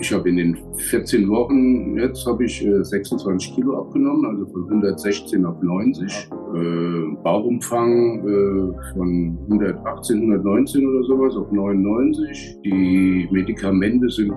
Ich habe in den 14 Wochen, jetzt habe ich 26 Kilo abgenommen, also von 116 auf 90. Äh, Bauchumfang äh, von 118, 119 oder sowas auf 99. Die Medikamente sind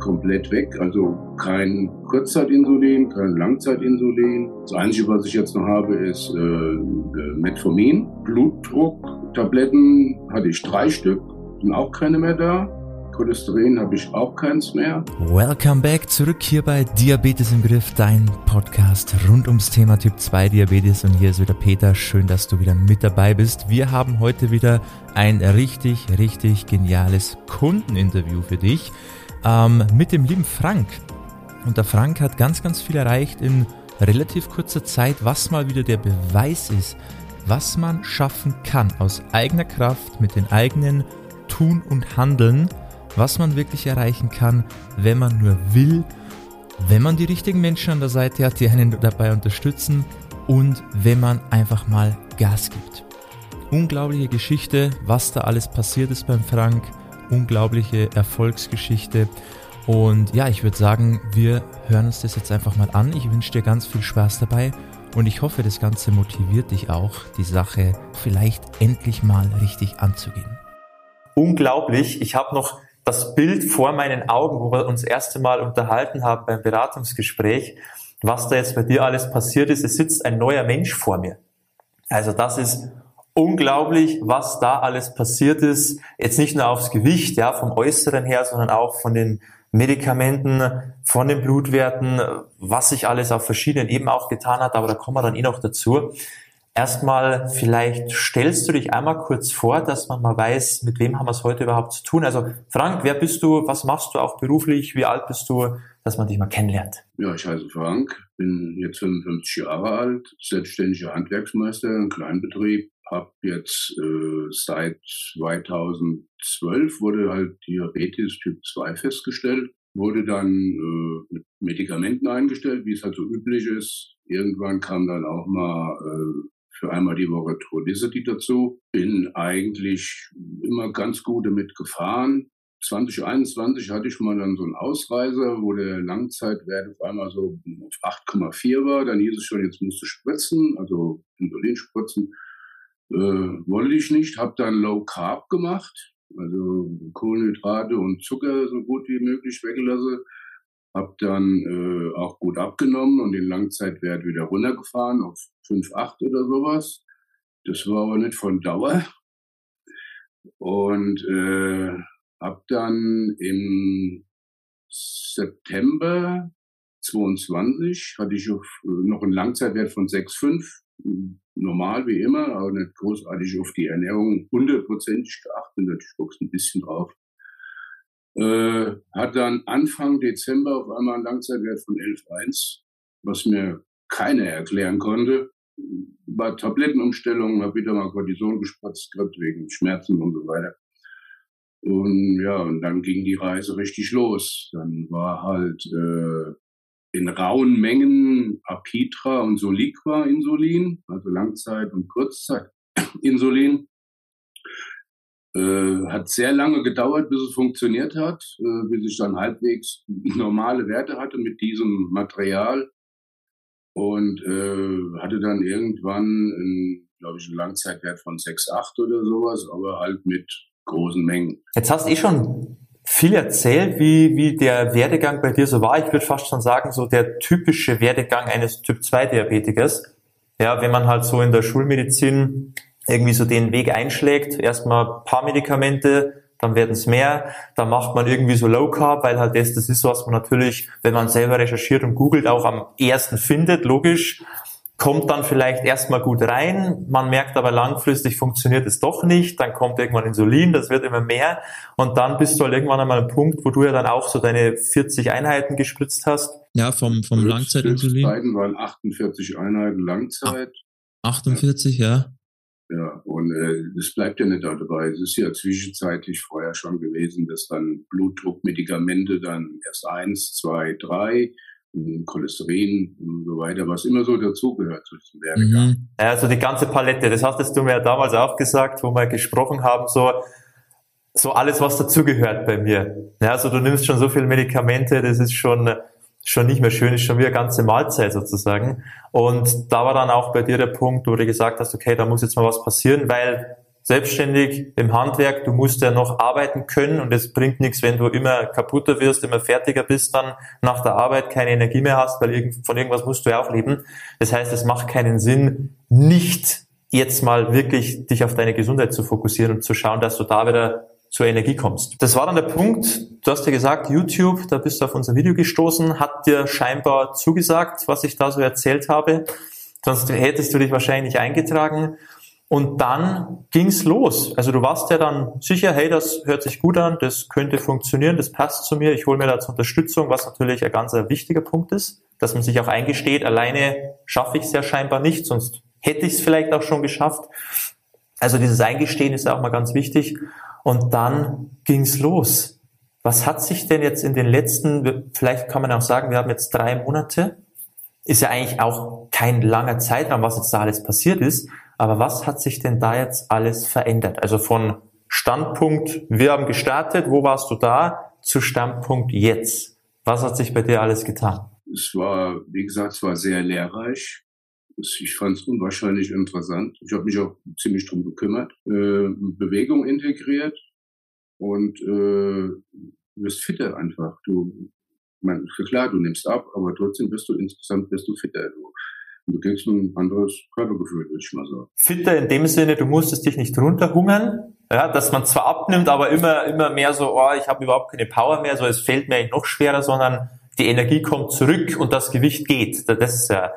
komplett weg. Also kein Kurzzeitinsulin, kein Langzeitinsulin. Das Einzige, was ich jetzt noch habe, ist äh, äh Metformin. Blutdrucktabletten hatte ich drei Stück, sind auch keine mehr da. Cholesterin habe ich auch keins mehr. Welcome back zurück hier bei Diabetes im Griff, dein Podcast rund ums Thema Typ 2 Diabetes. Und hier ist wieder Peter. Schön, dass du wieder mit dabei bist. Wir haben heute wieder ein richtig, richtig geniales Kundeninterview für dich ähm, mit dem lieben Frank. Und der Frank hat ganz, ganz viel erreicht in relativ kurzer Zeit, was mal wieder der Beweis ist, was man schaffen kann aus eigener Kraft mit den eigenen Tun und Handeln, was man wirklich erreichen kann, wenn man nur will, wenn man die richtigen Menschen an der Seite hat, die einen dabei unterstützen und wenn man einfach mal Gas gibt. Unglaubliche Geschichte, was da alles passiert ist beim Frank unglaubliche Erfolgsgeschichte. Und ja, ich würde sagen, wir hören uns das jetzt einfach mal an. Ich wünsche dir ganz viel Spaß dabei und ich hoffe, das Ganze motiviert dich auch, die Sache vielleicht endlich mal richtig anzugehen. Unglaublich. Ich habe noch das Bild vor meinen Augen, wo wir uns das erste Mal unterhalten haben beim Beratungsgespräch, was da jetzt bei dir alles passiert ist. Es sitzt ein neuer Mensch vor mir. Also das ist unglaublich, was da alles passiert ist. Jetzt nicht nur aufs Gewicht, ja, vom Äußeren her, sondern auch von den Medikamenten, von den Blutwerten, was sich alles auf verschiedenen Ebenen auch getan hat, aber da kommen wir dann eh noch dazu. Erstmal, vielleicht stellst du dich einmal kurz vor, dass man mal weiß, mit wem haben wir es heute überhaupt zu tun. Also Frank, wer bist du, was machst du auch beruflich, wie alt bist du, dass man dich mal kennenlernt? Ja, ich heiße Frank, bin jetzt 55 Jahre alt, selbstständiger Handwerksmeister, ein Kleinbetrieb, habe jetzt äh, seit 2012 wurde halt Diabetes Typ 2 festgestellt, wurde dann äh, mit Medikamenten eingestellt, wie es halt so üblich ist. Irgendwann kam dann auch mal äh, für einmal die Woche Trulicity dazu. Bin eigentlich immer ganz gut damit gefahren. 2021 hatte ich mal dann so einen Ausreißer, wo der Langzeitwert auf einmal so auf 8,4 war. Dann hieß es schon, jetzt musst du spritzen, also Insulin spritzen äh, wollte ich nicht, habe dann Low Carb gemacht, also Kohlenhydrate und Zucker so gut wie möglich weggelassen. Habe dann äh, auch gut abgenommen und den Langzeitwert wieder runtergefahren auf 5,8 oder sowas. Das war aber nicht von Dauer. Und äh, habe dann im September 22 hatte ich auf, äh, noch einen Langzeitwert von 6,5 normal wie immer, aber nicht großartig auf die Ernährung hundertprozentig geachtet. Natürlich guckst ein bisschen drauf. Äh, hat dann Anfang Dezember auf einmal einen Langzeitwert von 11,1, was mir keiner erklären konnte. Bei Tablettenumstellungen habe wieder mal Cortison gespritzt gehabt wegen Schmerzen und so weiter. Und ja, und dann ging die Reise richtig los. Dann war halt äh, in rauen Mengen Apitra und Soliqua Insulin, also Langzeit- und Kurzzeit-Insulin. Äh, hat sehr lange gedauert, bis es funktioniert hat, äh, bis ich dann halbwegs normale Werte hatte mit diesem Material und äh, hatte dann irgendwann, glaube ich, einen Langzeitwert von 6,8 oder sowas, aber halt mit großen Mengen. Jetzt hast du eh schon viel erzählt, wie, wie der Werdegang bei dir so war. Ich würde fast schon sagen, so der typische Werdegang eines Typ-2-Diabetikers. Ja, wenn man halt so in der Schulmedizin irgendwie so den Weg einschlägt, erstmal paar Medikamente, dann werden es mehr, dann macht man irgendwie so Low Carb, weil halt das, das ist, was man natürlich, wenn man selber recherchiert und googelt, auch am ersten findet, logisch kommt dann vielleicht erstmal gut rein, man merkt aber langfristig funktioniert es doch nicht, dann kommt irgendwann Insulin, das wird immer mehr und dann bist du halt irgendwann einmal am Punkt, wo du ja dann auch so deine 40 Einheiten gespritzt hast. Ja, vom, vom Langzeitinsulin. Beiden waren 48 Einheiten Langzeit. 48, ja. Ja, und äh, das bleibt ja nicht dabei. Es ist ja zwischenzeitlich vorher schon gewesen, dass dann Blutdruckmedikamente dann erst eins, zwei, drei, Cholesterin und so weiter, was immer so dazugehört zu diesem Werdegang. Mhm. Also die ganze Palette, das hattest du mir damals auch gesagt, wo wir gesprochen haben, so so alles, was dazugehört bei mir. Ja, also du nimmst schon so viele Medikamente, das ist schon, schon nicht mehr schön, ist schon wie eine ganze Mahlzeit sozusagen. Und da war dann auch bei dir der Punkt, wo du gesagt hast, okay, da muss jetzt mal was passieren, weil selbstständig im Handwerk, du musst ja noch arbeiten können und es bringt nichts, wenn du immer kaputter wirst, immer fertiger bist, dann nach der Arbeit keine Energie mehr hast, weil von irgendwas musst du ja auch leben. Das heißt, es macht keinen Sinn, nicht jetzt mal wirklich dich auf deine Gesundheit zu fokussieren und zu schauen, dass du da wieder zur Energie kommst. Das war dann der Punkt, du hast ja gesagt, YouTube, da bist du auf unser Video gestoßen, hat dir scheinbar zugesagt, was ich da so erzählt habe. Sonst hättest du dich wahrscheinlich eingetragen. Und dann ging's los. Also du warst ja dann sicher, hey, das hört sich gut an, das könnte funktionieren, das passt zu mir, ich hole mir dazu Unterstützung, was natürlich ein ganz wichtiger Punkt ist, dass man sich auch eingesteht, alleine schaffe ich es ja scheinbar nicht, sonst hätte ich es vielleicht auch schon geschafft. Also dieses Eingestehen ist ja auch mal ganz wichtig. Und dann ging's los. Was hat sich denn jetzt in den letzten, vielleicht kann man auch sagen, wir haben jetzt drei Monate, ist ja eigentlich auch kein langer Zeitraum, was jetzt da alles passiert ist. Aber was hat sich denn da jetzt alles verändert? Also von Standpunkt, wir haben gestartet, wo warst du da, zu Standpunkt jetzt. Was hat sich bei dir alles getan? Es war, wie gesagt, es war sehr lehrreich. Ich fand es unwahrscheinlich interessant. Ich habe mich auch ziemlich drum gekümmert. Äh, Bewegung integriert und äh, wirst fitter einfach. Du, man, klar, du nimmst ab, aber trotzdem bist du insgesamt bist du fitter. Du du kriegst ein anderes Körpergefühl, würde ich mal sagen. Fitter in dem Sinne, du musstest dich nicht runterhungern, ja, dass man zwar abnimmt, aber immer, immer mehr so, oh, ich habe überhaupt keine Power mehr, so es fällt mir eigentlich noch schwerer, sondern die Energie kommt zurück und das Gewicht geht. Das ist ja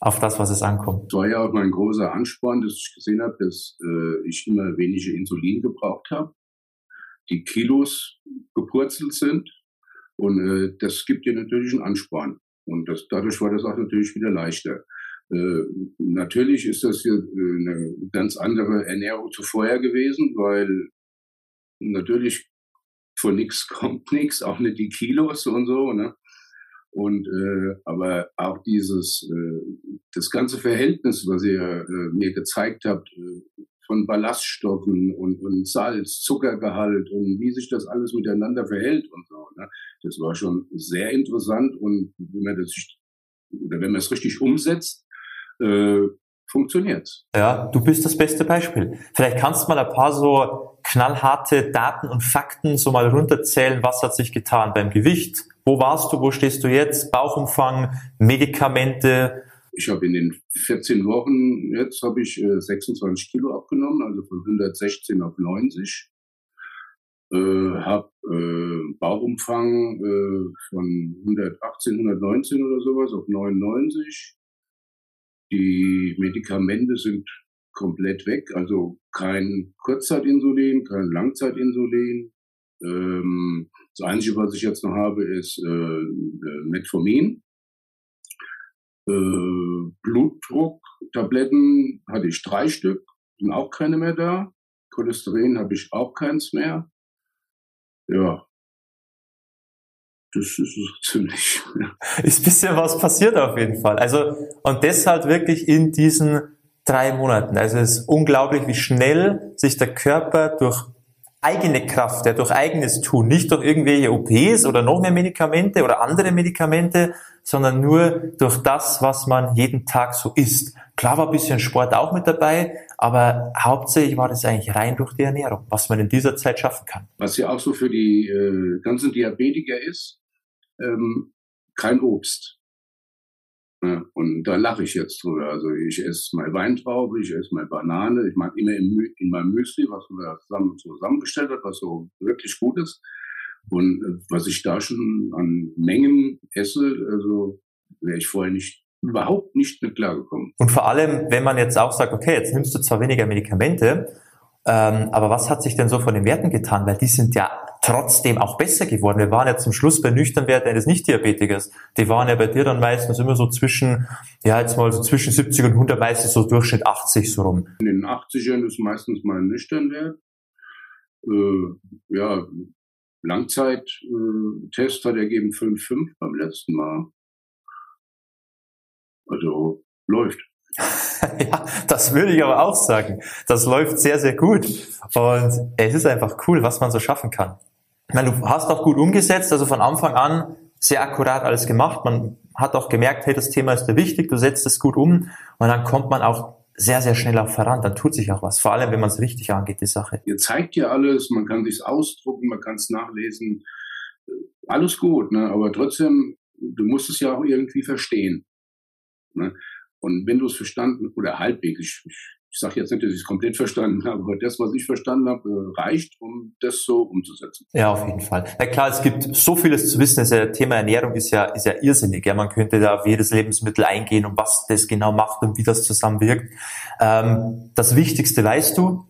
auf das, was es ankommt. Das war ja auch mein großer Ansporn, dass ich gesehen habe, dass äh, ich immer weniger Insulin gebraucht habe, die Kilos gepurzelt sind und äh, das gibt dir natürlich einen Ansporn. Und das, dadurch war das auch natürlich wieder leichter. Äh, natürlich ist das hier äh, eine ganz andere Ernährung zu vorher gewesen, weil natürlich von nichts kommt nichts, auch nicht die Kilos und so. Ne? Und äh, aber auch dieses äh, das ganze Verhältnis, was ihr äh, mir gezeigt habt, äh, von Ballaststoffen und, und Salz, Zuckergehalt und wie sich das alles miteinander verhält und so. Ne? Das war schon sehr interessant und wenn man das oder wenn man es richtig umsetzt, äh, funktioniert. Ja, du bist das beste Beispiel. Vielleicht kannst du mal ein paar so knallharte Daten und Fakten so mal runterzählen, was hat sich getan beim Gewicht, wo warst du, wo stehst du jetzt, Bauchumfang, Medikamente, ich habe in den 14 Wochen jetzt habe ich äh, 26 Kilo abgenommen, also von 116 auf 90. Äh, habe äh, Bauchumfang äh, von 118, 119 oder sowas auf 99. Die Medikamente sind komplett weg, also kein Kurzzeitinsulin, kein Langzeitinsulin. Ähm, das Einzige, was ich jetzt noch habe, ist äh, äh Metformin. Äh, Blutdrucktabletten hatte ich drei Stück, sind auch keine mehr da. Cholesterin habe ich auch keins mehr. Ja, das ist so ziemlich. Ist bisschen was passiert auf jeden Fall. Also, und deshalb wirklich in diesen drei Monaten. Also es ist unglaublich, wie schnell sich der Körper durch eigene Kraft, ja, durch eigenes Tun, nicht durch irgendwelche OPs oder noch mehr Medikamente oder andere Medikamente, sondern nur durch das, was man jeden Tag so isst. Klar war ein bisschen Sport auch mit dabei, aber hauptsächlich war das eigentlich rein durch die Ernährung, was man in dieser Zeit schaffen kann. Was ja auch so für die äh, ganzen Diabetiker ist, ähm, kein Obst. Ja, und da lache ich jetzt drüber. Also ich esse mal Weintraube, ich esse mal Banane. Ich mag immer in, in meinem Müsli, was man da zusammen, zusammengestellt hat, was so wirklich gut ist. Und äh, was ich da schon an Mengen esse, also wäre ich vorher nicht überhaupt nicht mit klargekommen. Und vor allem, wenn man jetzt auch sagt, okay, jetzt nimmst du zwar weniger Medikamente, ähm, aber was hat sich denn so von den Werten getan? Weil die sind ja trotzdem auch besser geworden. Wir waren ja zum Schluss bei Nüchternwert eines Nicht-Diabetikers. Die waren ja bei dir dann meistens immer so zwischen, ja jetzt mal so zwischen 70 und 100, meistens so Durchschnitt 80 so rum. In den 80ern ist meistens mein Nüchternwert. Äh, ja, Langzeittest hat ergeben 5,5 beim letzten Mal. Also läuft. ja, das würde ich aber auch sagen. Das läuft sehr, sehr gut. Und es ist einfach cool, was man so schaffen kann. Meine, du hast auch gut umgesetzt, also von Anfang an sehr akkurat alles gemacht. Man hat auch gemerkt, hey, das Thema ist dir wichtig, du setzt es gut um und dann kommt man auch sehr, sehr schnell auch voran. Dann tut sich auch was, vor allem wenn man es richtig angeht, die Sache. Ihr zeigt ja alles, man kann sich's ausdrucken, man kann es nachlesen. Alles gut, ne? aber trotzdem, du musst es ja auch irgendwie verstehen. Ne? Und wenn du es verstanden oder halbwegs, ich, ich sage jetzt nicht, dass ich es komplett verstanden habe, aber das, was ich verstanden habe, äh, reicht, um das so umzusetzen. Ja, auf jeden Fall. Na klar, es gibt so vieles zu wissen. Das Thema Ernährung ist ja, ist ja irrsinnig. Ja, man könnte da auf jedes Lebensmittel eingehen und was das genau macht und wie das zusammenwirkt. Ähm, das Wichtigste weißt du.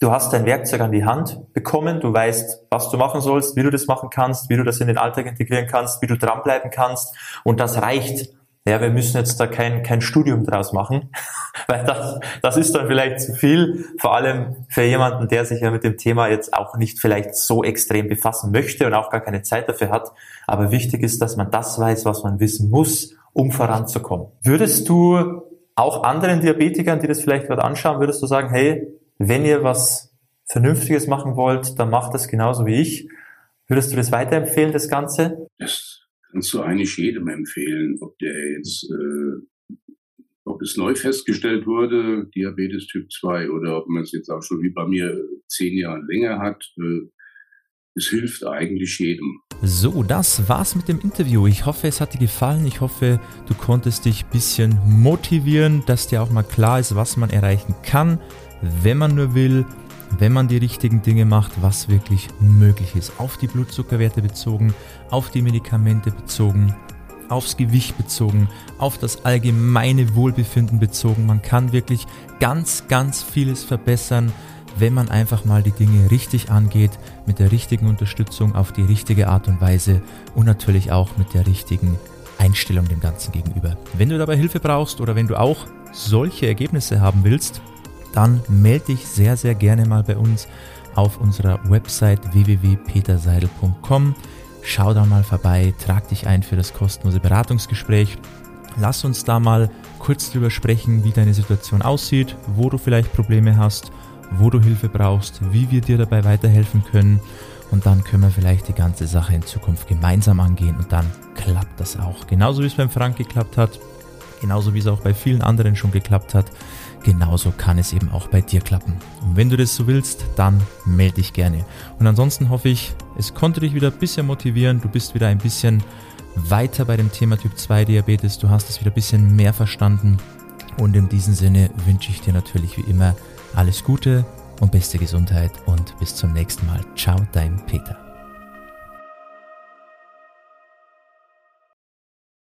Du hast dein Werkzeug an die Hand bekommen. Du weißt, was du machen sollst, wie du das machen kannst, wie du das in den Alltag integrieren kannst, wie du dranbleiben kannst. Und das reicht ja, wir müssen jetzt da kein, kein Studium draus machen, weil das, das ist dann vielleicht zu viel, vor allem für jemanden, der sich ja mit dem Thema jetzt auch nicht vielleicht so extrem befassen möchte und auch gar keine Zeit dafür hat. Aber wichtig ist, dass man das weiß, was man wissen muss, um voranzukommen. Würdest du auch anderen Diabetikern, die das vielleicht gerade anschauen, würdest du sagen, hey, wenn ihr was Vernünftiges machen wollt, dann macht das genauso wie ich. Würdest du das weiterempfehlen, das Ganze? Das kannst du eigentlich jedem empfehlen, ob der jetzt, äh, ob es neu festgestellt wurde, Diabetes Typ 2, oder ob man es jetzt auch schon wie bei mir zehn Jahre länger hat. Äh, es hilft eigentlich jedem. So, das war's mit dem Interview. Ich hoffe, es hat dir gefallen. Ich hoffe, du konntest dich ein bisschen motivieren, dass dir auch mal klar ist, was man erreichen kann, wenn man nur will wenn man die richtigen Dinge macht, was wirklich möglich ist. Auf die Blutzuckerwerte bezogen, auf die Medikamente bezogen, aufs Gewicht bezogen, auf das allgemeine Wohlbefinden bezogen. Man kann wirklich ganz, ganz vieles verbessern, wenn man einfach mal die Dinge richtig angeht, mit der richtigen Unterstützung auf die richtige Art und Weise und natürlich auch mit der richtigen Einstellung dem Ganzen gegenüber. Wenn du dabei Hilfe brauchst oder wenn du auch solche Ergebnisse haben willst, dann melde dich sehr, sehr gerne mal bei uns auf unserer Website www.peterseidel.com. Schau da mal vorbei, trag dich ein für das kostenlose Beratungsgespräch. Lass uns da mal kurz drüber sprechen, wie deine Situation aussieht, wo du vielleicht Probleme hast, wo du Hilfe brauchst, wie wir dir dabei weiterhelfen können. Und dann können wir vielleicht die ganze Sache in Zukunft gemeinsam angehen und dann klappt das auch. Genauso wie es beim Frank geklappt hat, genauso wie es auch bei vielen anderen schon geklappt hat genauso kann es eben auch bei dir klappen. Und wenn du das so willst, dann melde dich gerne. Und ansonsten hoffe ich, es konnte dich wieder ein bisschen motivieren, du bist wieder ein bisschen weiter bei dem Thema Typ 2 Diabetes, du hast es wieder ein bisschen mehr verstanden. Und in diesem Sinne wünsche ich dir natürlich wie immer alles Gute und beste Gesundheit und bis zum nächsten Mal. Ciao, dein Peter.